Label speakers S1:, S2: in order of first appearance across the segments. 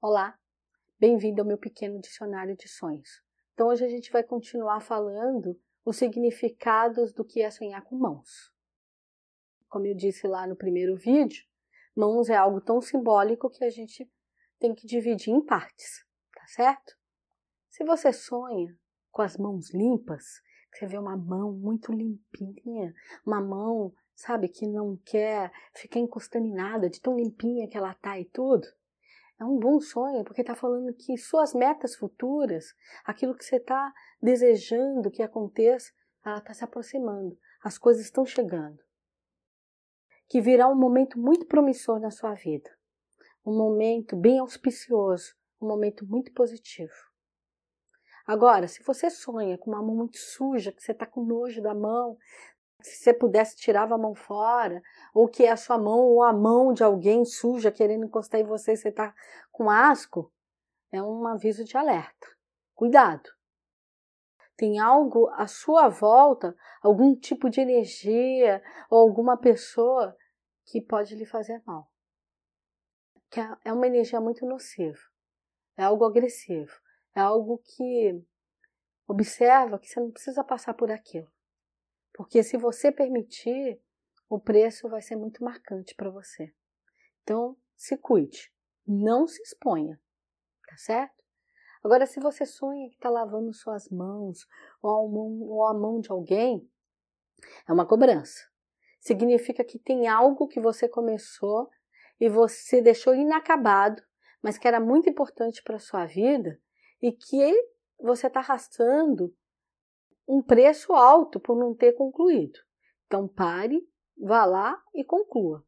S1: Olá, bem-vindo ao meu pequeno dicionário de sonhos. Então, hoje a gente vai continuar falando os significados do que é sonhar com mãos. Como eu disse lá no primeiro vídeo, mãos é algo tão simbólico que a gente tem que dividir em partes, tá certo? Se você sonha com as mãos limpas, você vê uma mão muito limpinha, uma mão, sabe, que não quer ficar encostando em nada, de tão limpinha que ela tá e tudo, é um bom sonho, porque está falando que suas metas futuras, aquilo que você está desejando que aconteça, ela está se aproximando, as coisas estão chegando. Que virá um momento muito promissor na sua vida, um momento bem auspicioso, um momento muito positivo. Agora, se você sonha com uma mão muito suja, que você está com nojo da mão, se você pudesse, tirava a mão fora, ou que é a sua mão ou a mão de alguém suja querendo encostar em você você está com asco, é um aviso de alerta. Cuidado! Tem algo à sua volta, algum tipo de energia ou alguma pessoa que pode lhe fazer mal. Que é, é uma energia muito nociva, é algo agressivo, é algo que observa que você não precisa passar por aquilo. Porque se você permitir, o preço vai ser muito marcante para você. Então, se cuide, não se exponha, tá certo? Agora, se você sonha que está lavando suas mãos ou a, mão, de alguém, é uma cobrança. Significa que tem algo que você começou e você deixou inacabado, mas que era muito importante para a sua vida e que você está arrastando um preço alto por não ter concluído. Então pare, vá lá e conclua.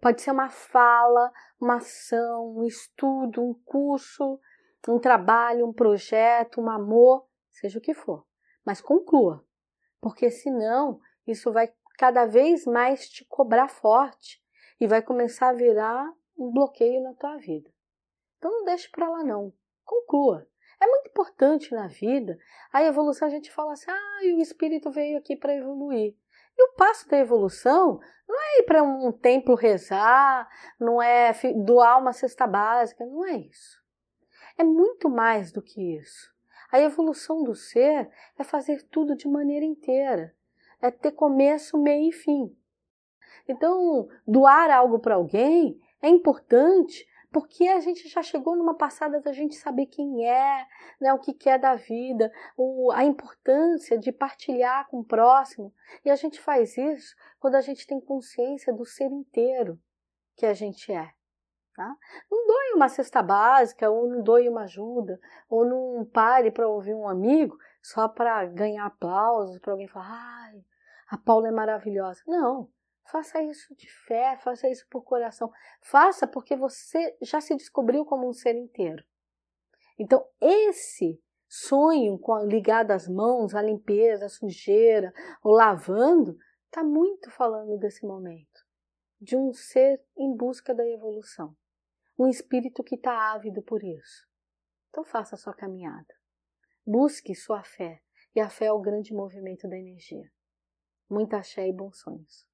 S1: Pode ser uma fala, uma ação, um estudo, um curso, um trabalho, um projeto, um amor, seja o que for. Mas conclua, porque senão isso vai cada vez mais te cobrar forte e vai começar a virar um bloqueio na tua vida. Então não deixe para lá não. Conclua. É muito importante na vida. A evolução a gente fala assim: ah, o espírito veio aqui para evoluir. E o passo da evolução não é ir para um templo rezar, não é doar uma cesta básica, não é isso. É muito mais do que isso. A evolução do ser é fazer tudo de maneira inteira, é ter começo, meio e fim. Então, doar algo para alguém é importante porque a gente já chegou numa passada da gente saber quem é, né, o que é da vida, o, a importância de partilhar com o próximo. E a gente faz isso quando a gente tem consciência do ser inteiro que a gente é. Tá? Não doe uma cesta básica, ou não doe uma ajuda, ou não pare para ouvir um amigo só para ganhar aplausos, para alguém falar, ai, a Paula é maravilhosa. Não, Faça isso de fé, faça isso por coração. Faça porque você já se descobriu como um ser inteiro. Então, esse sonho com ligado às mãos, à limpeza, à sujeira, ou lavando, está muito falando desse momento. De um ser em busca da evolução. Um espírito que está ávido por isso. Então, faça a sua caminhada. Busque sua fé. E a fé é o grande movimento da energia. Muita axé e bons sonhos.